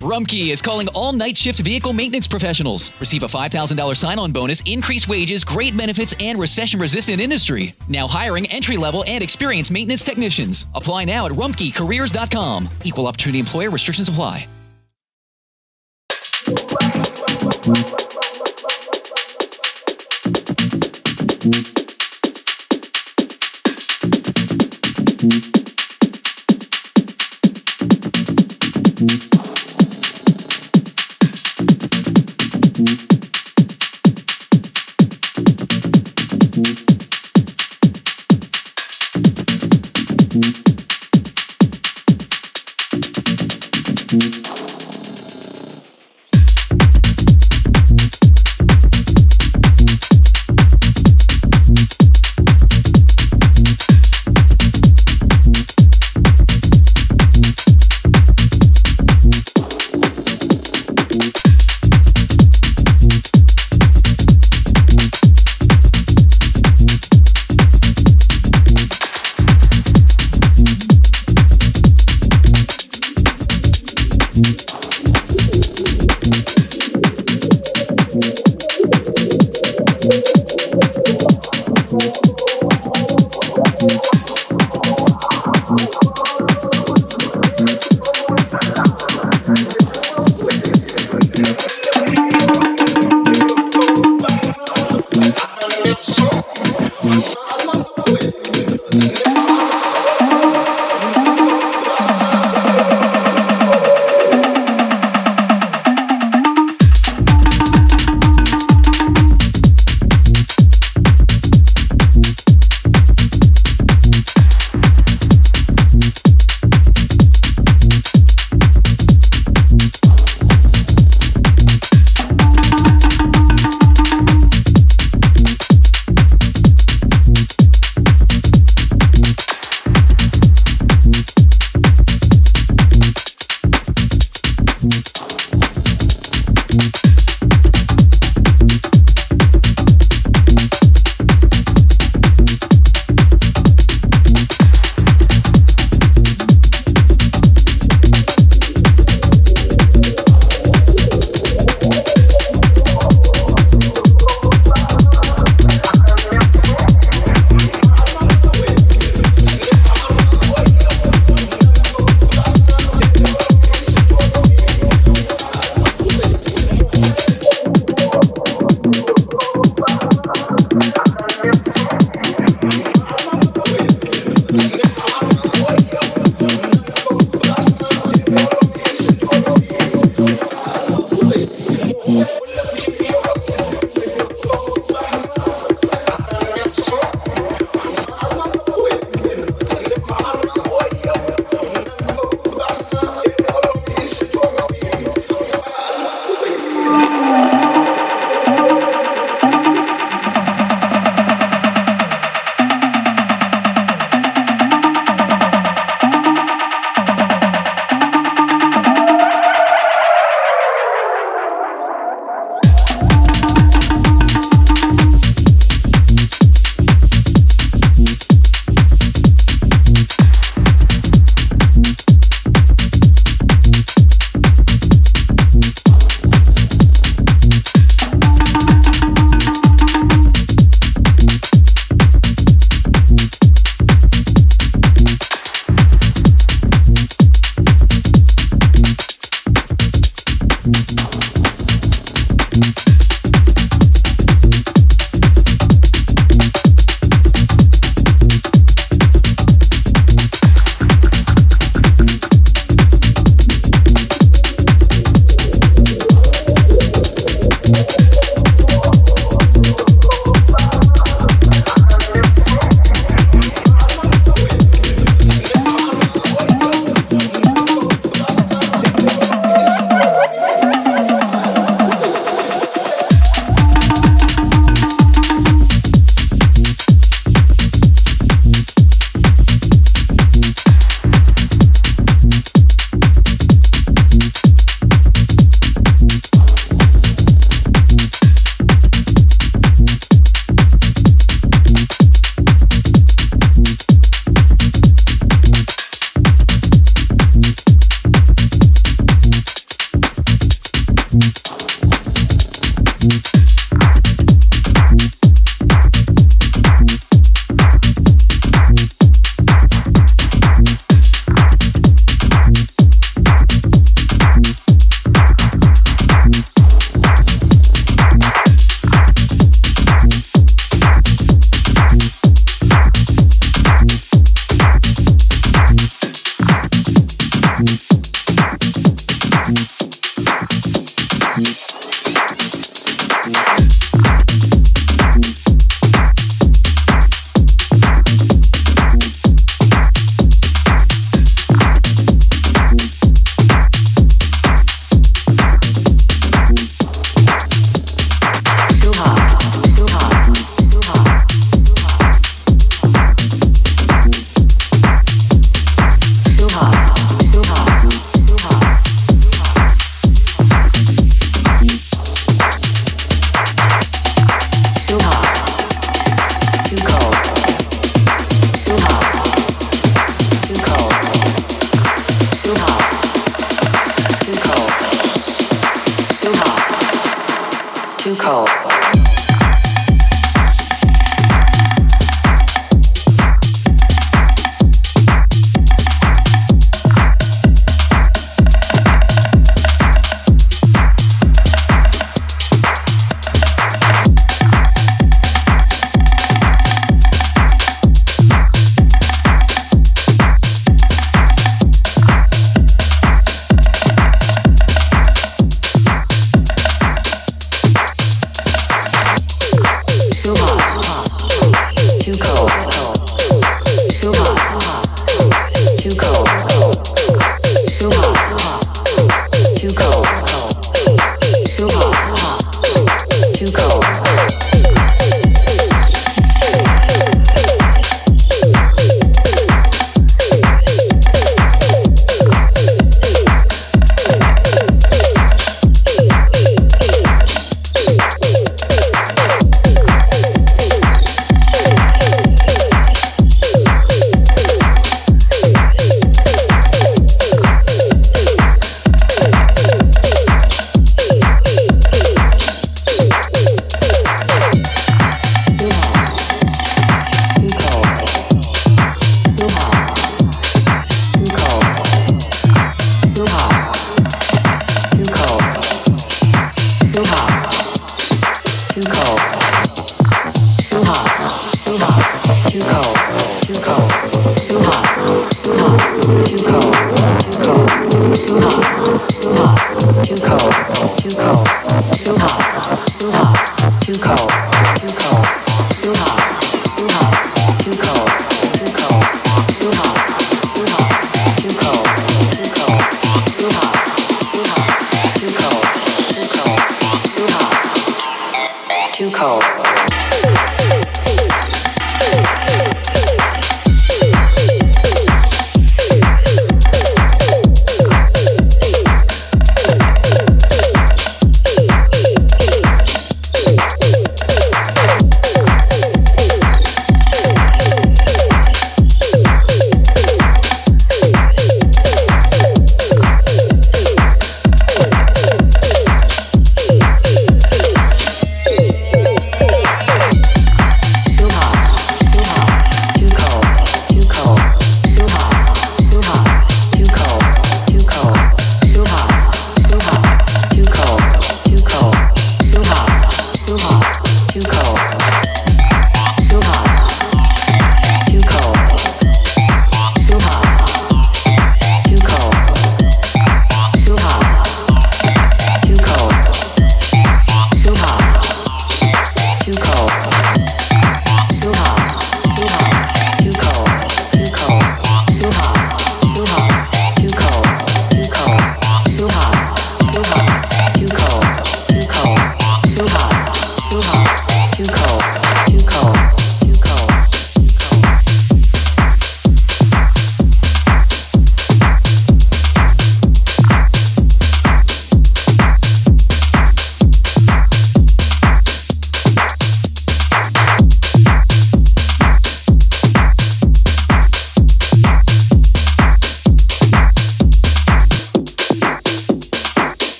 Rumpke is calling all night shift vehicle maintenance professionals. Receive a $5,000 sign on bonus, increased wages, great benefits, and recession resistant industry. Now hiring entry level and experienced maintenance technicians. Apply now at rumpkecareers.com. Equal opportunity employer restrictions apply.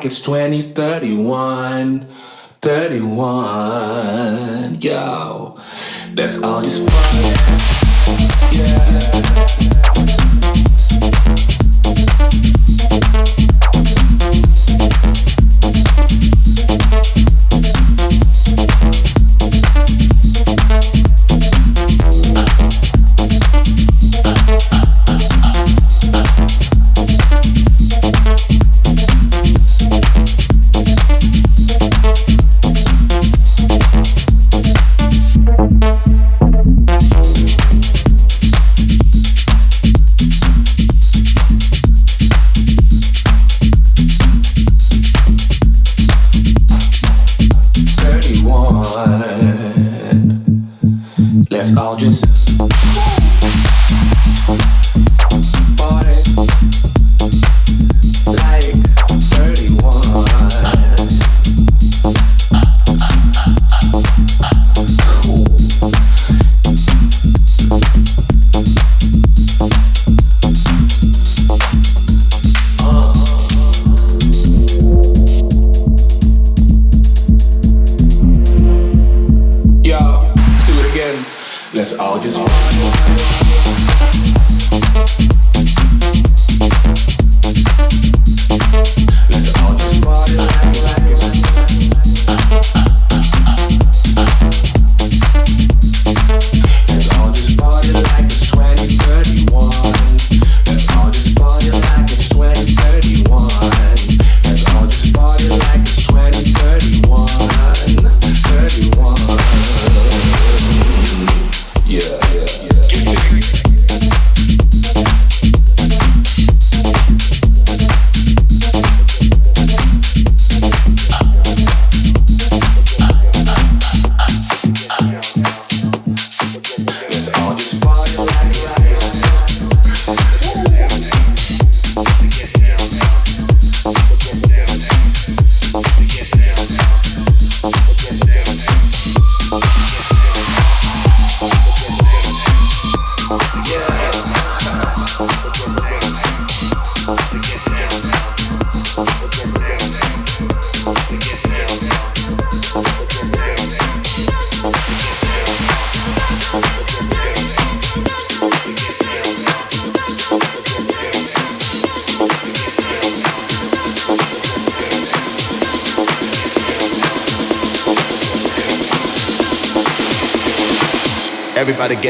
like it's 2031. 31, yo. That's all just fun. Yeah.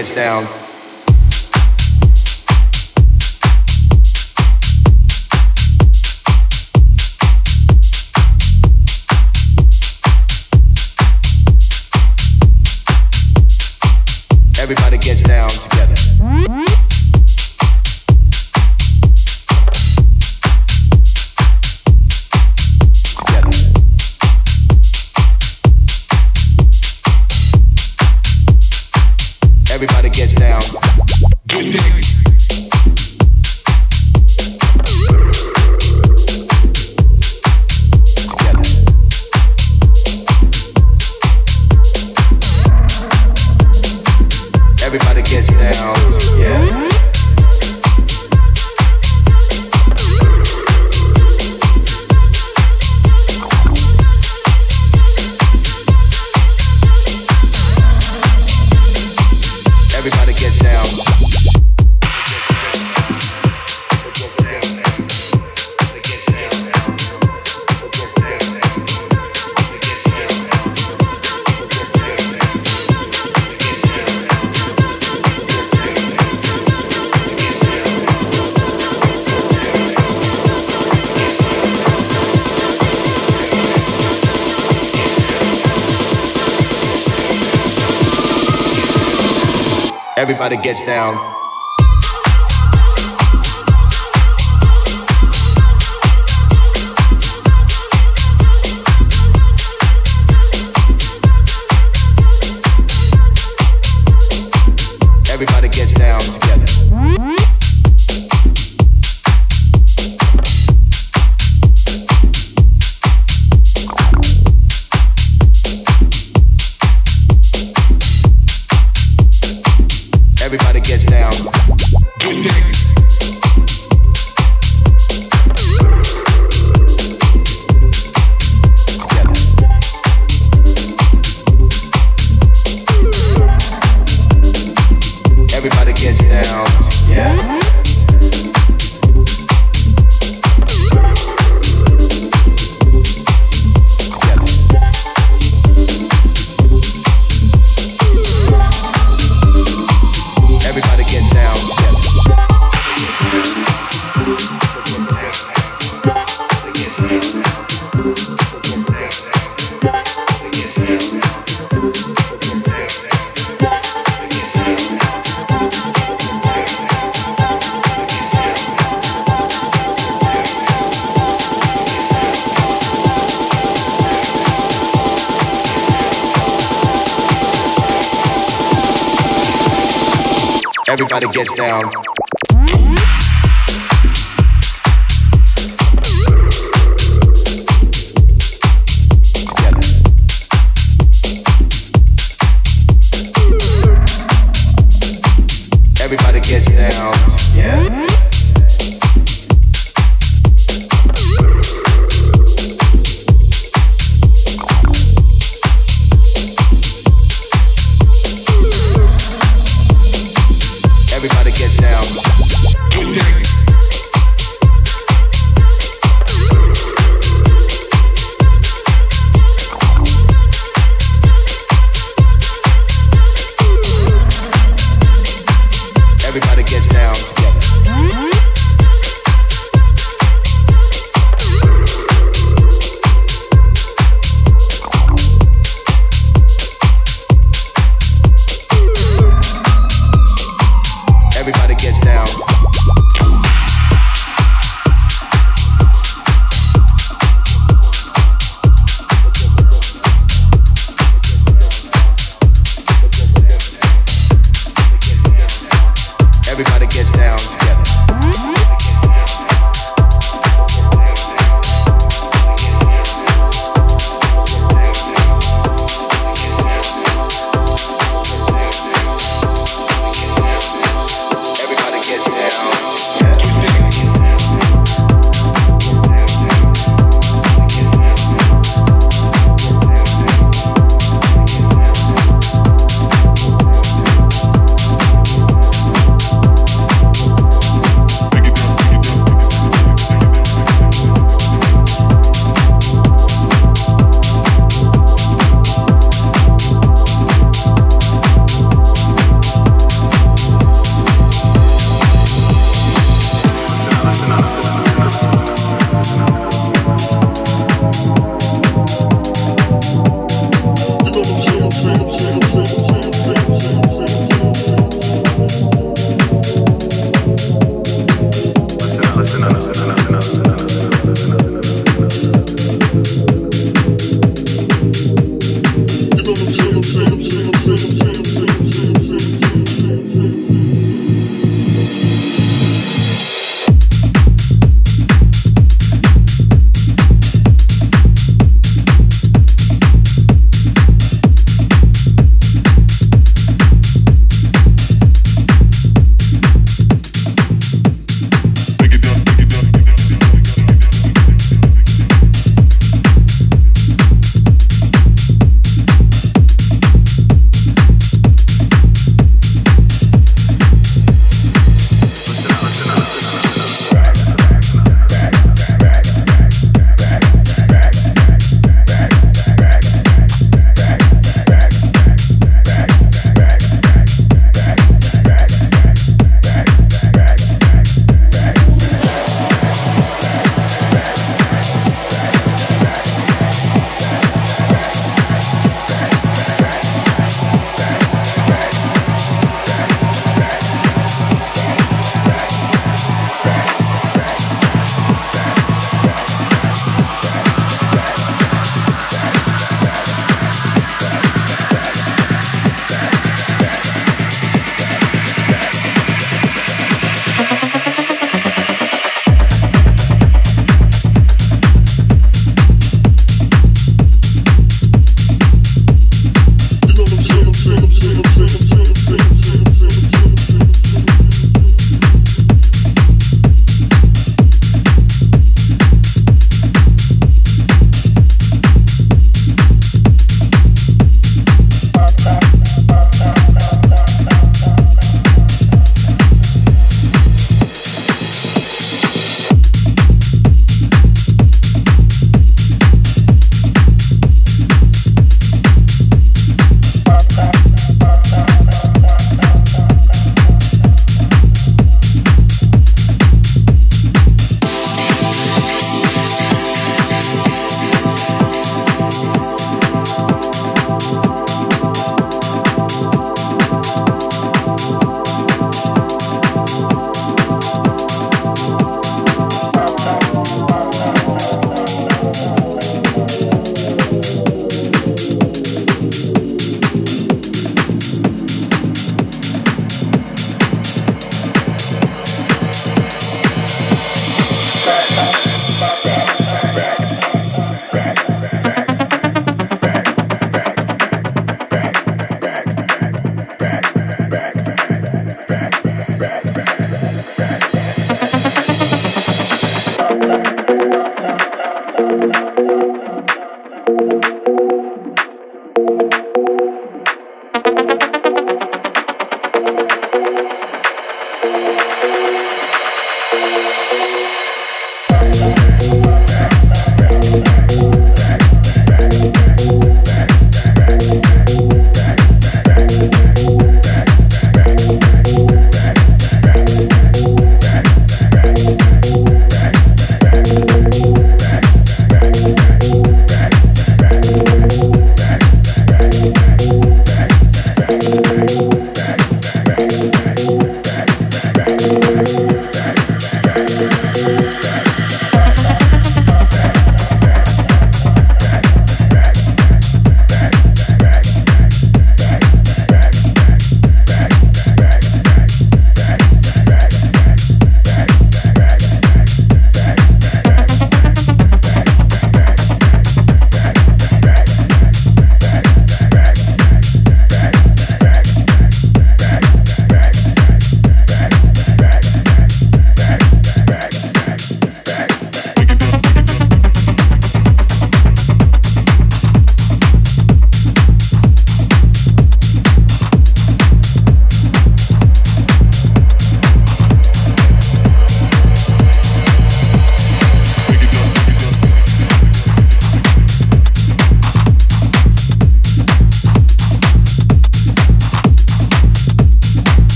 gets down. dollars. Yeah. nobody gets down. Everybody gets down.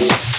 It's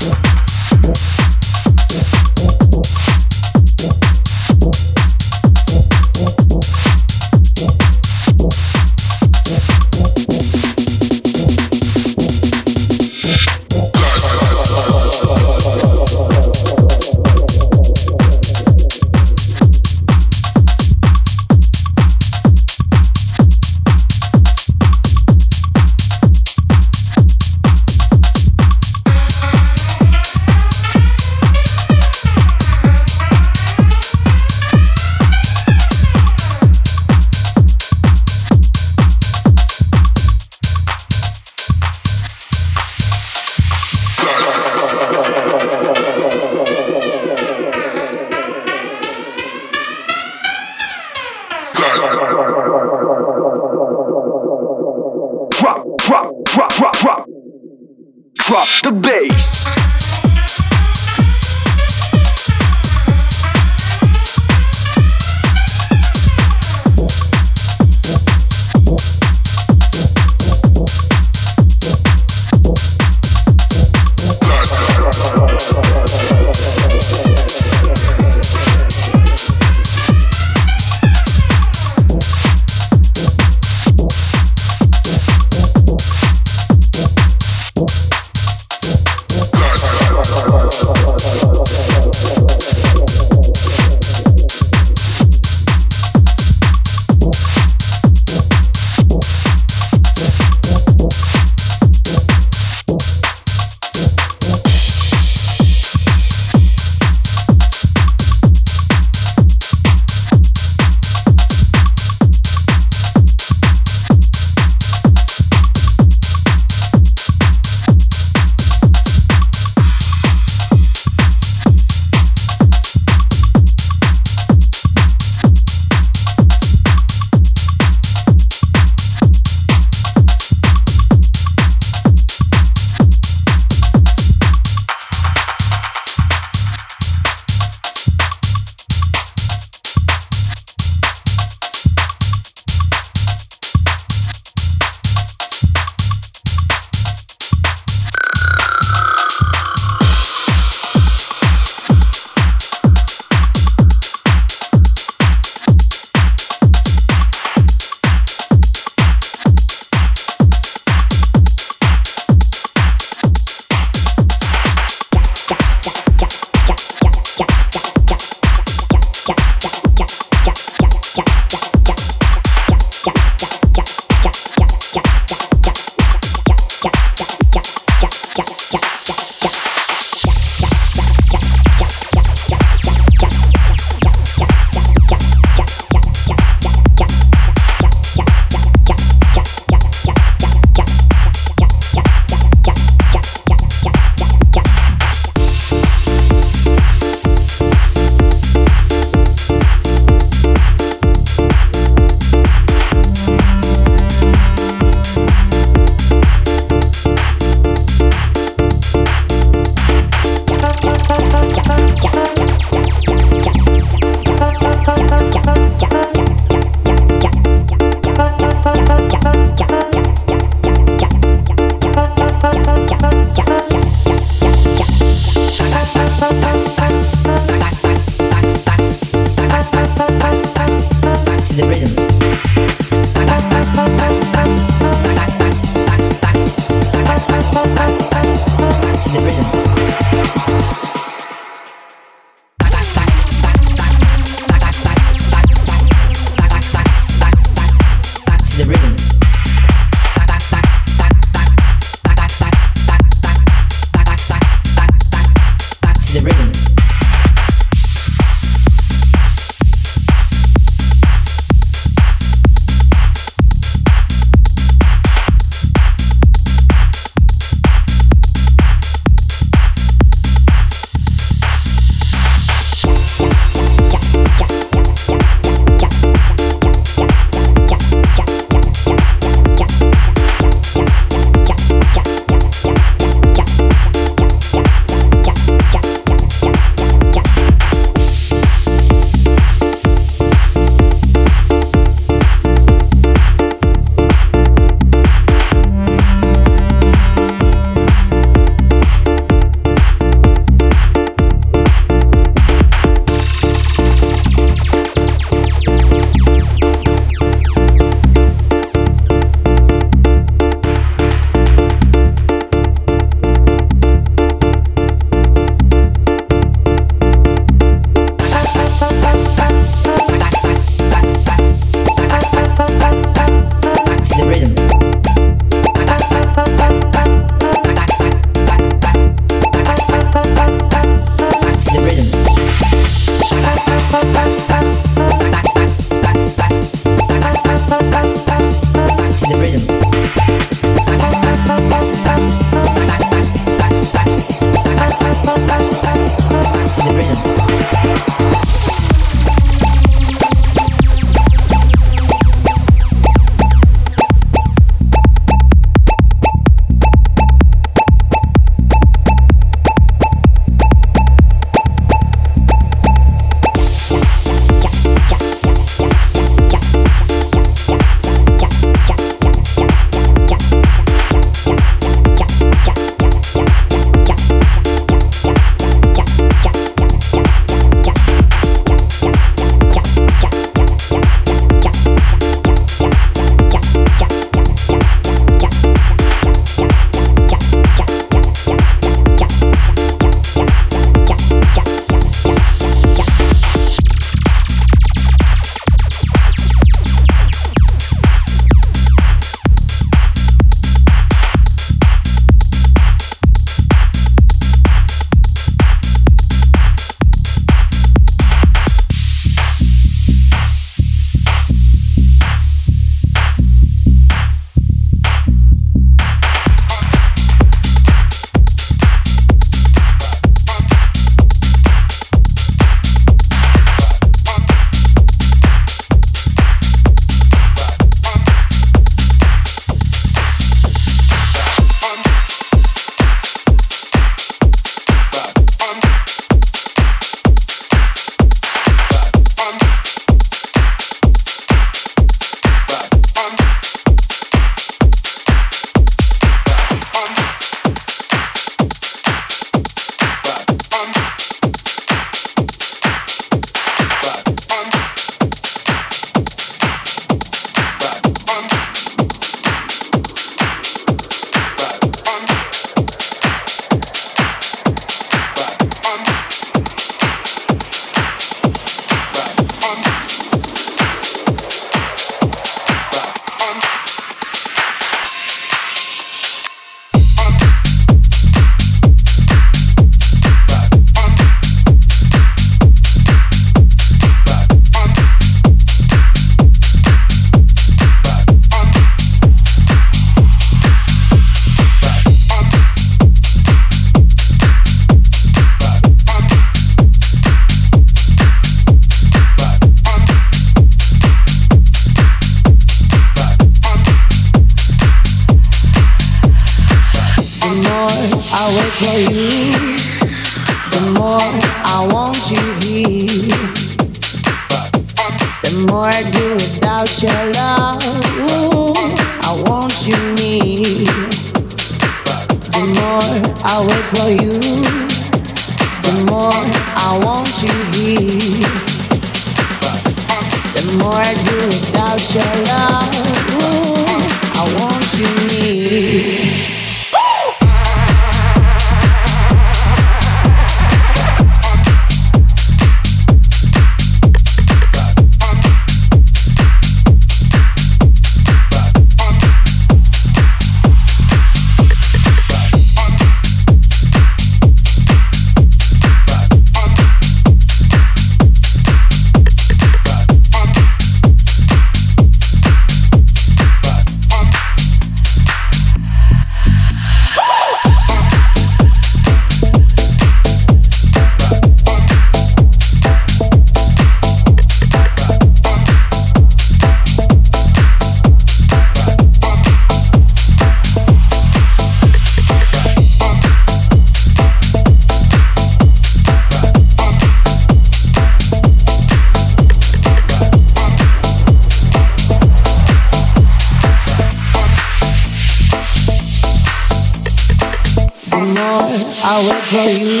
I wait for you,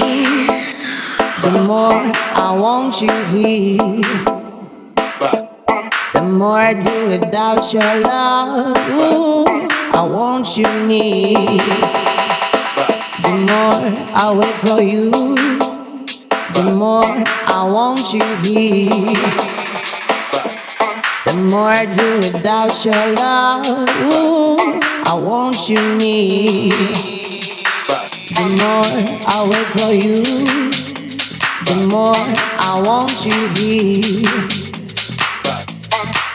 the more I want you here. The more I do without your love, I want you near. The more I wait for you, the more I want you here. The more I do without your love, I want you near. The more I wait for you, the more I want you here.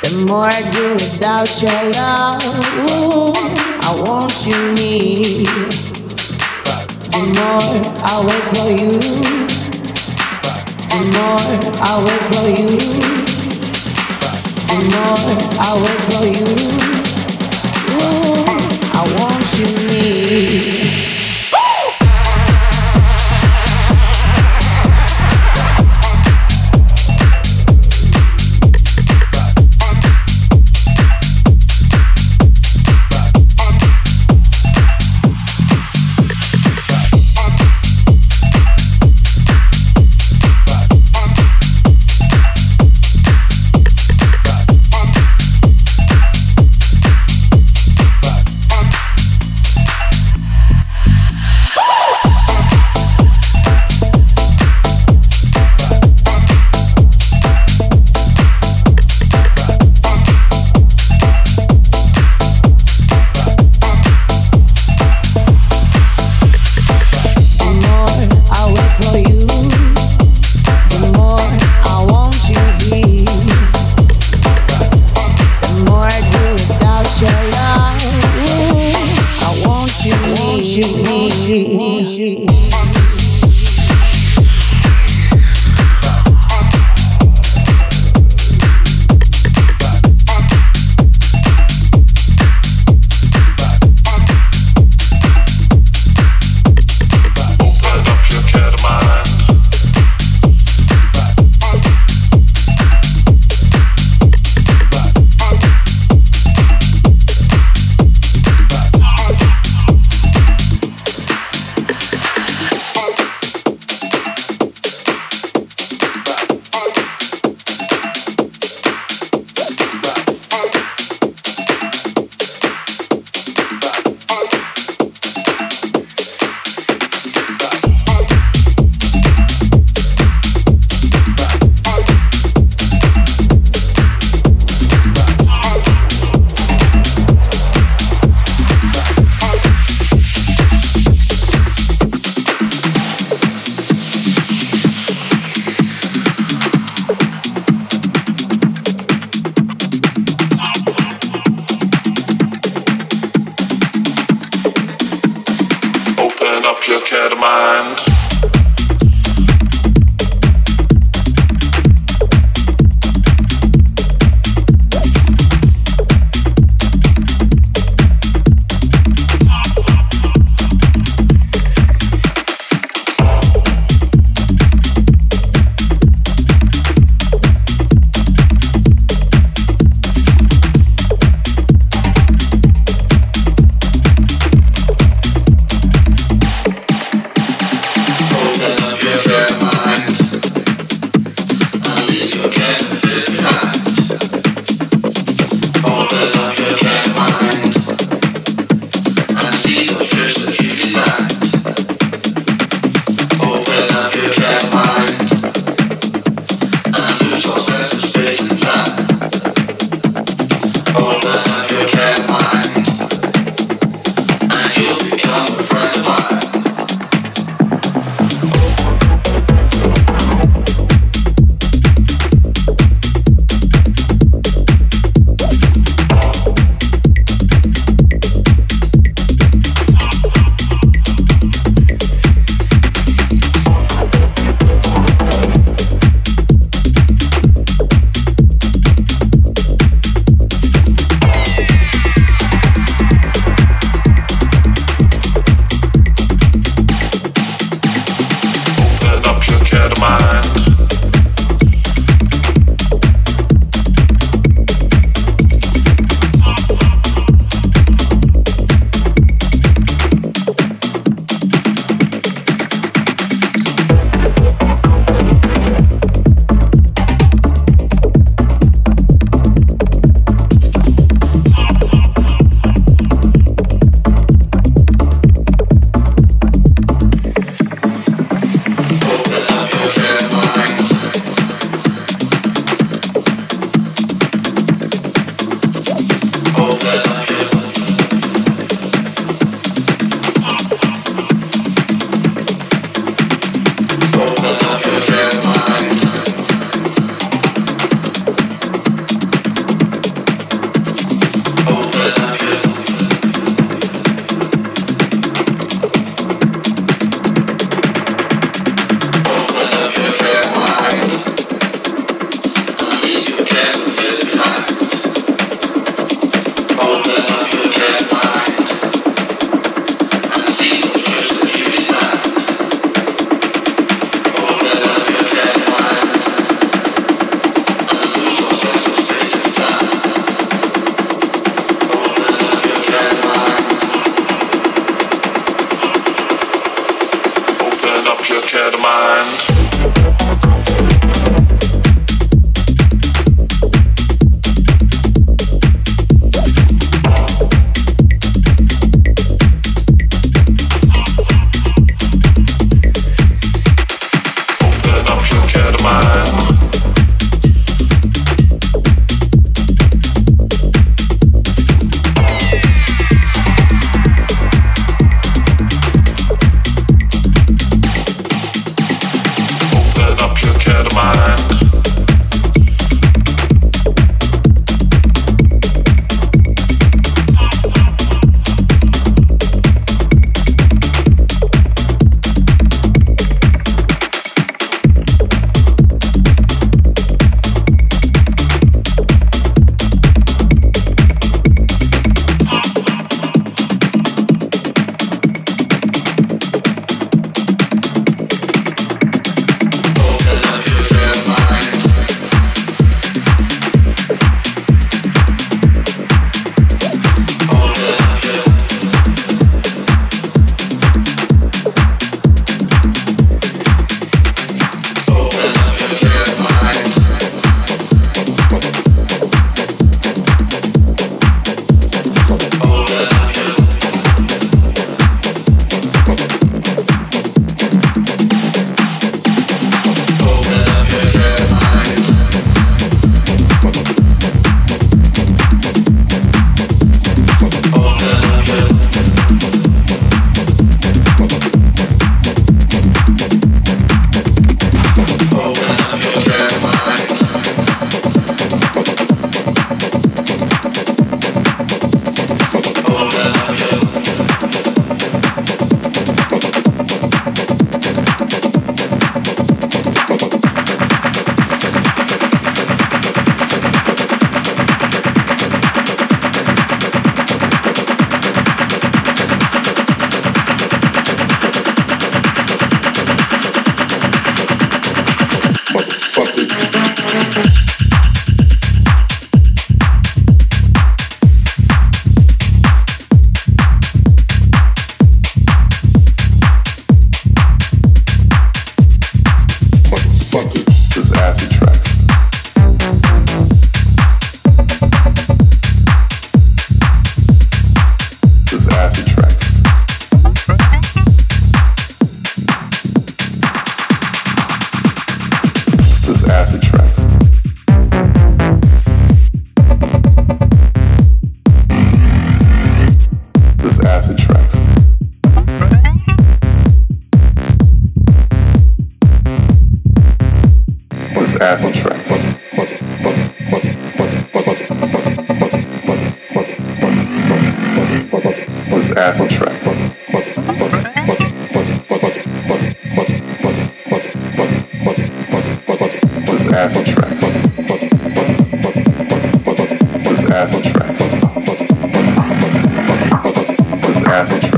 The more I do without your love, I want you near. The more I wait for you, the more I wait for you, the more I wait for you, I want you near. Acid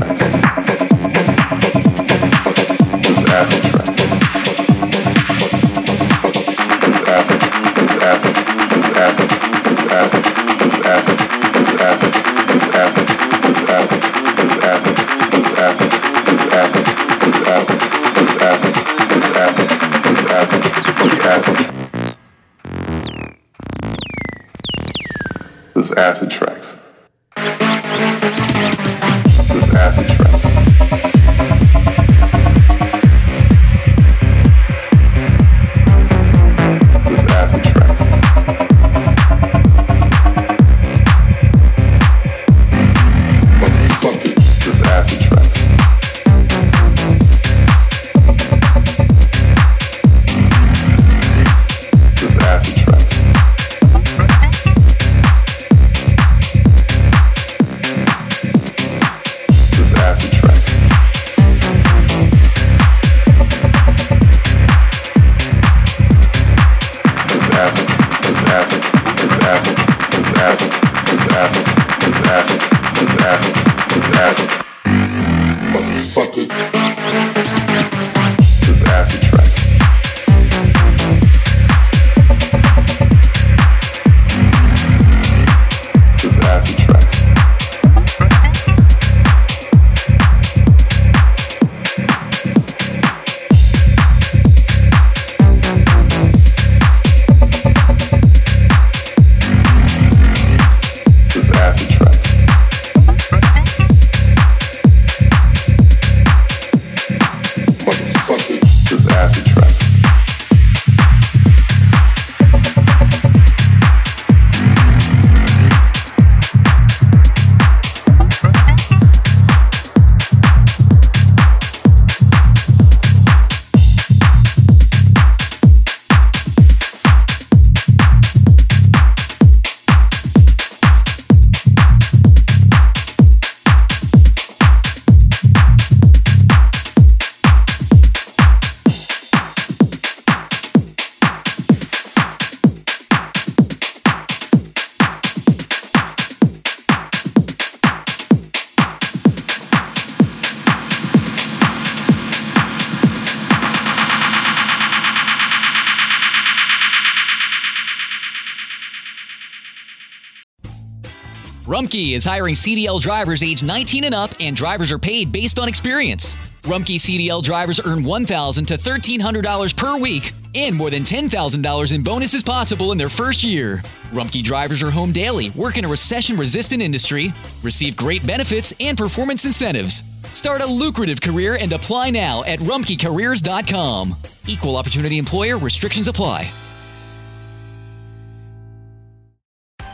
Rumpke is hiring CDL drivers age 19 and up, and drivers are paid based on experience. Rumpke CDL drivers earn 1,000 to $1,300 per week, and more than $10,000 in bonuses possible in their first year. Rumpke drivers are home daily, work in a recession resistant industry, receive great benefits and performance incentives. Start a lucrative career and apply now at rumpkecareers.com. Equal opportunity employer restrictions apply.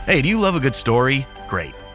Hey, do you love a good story? Great.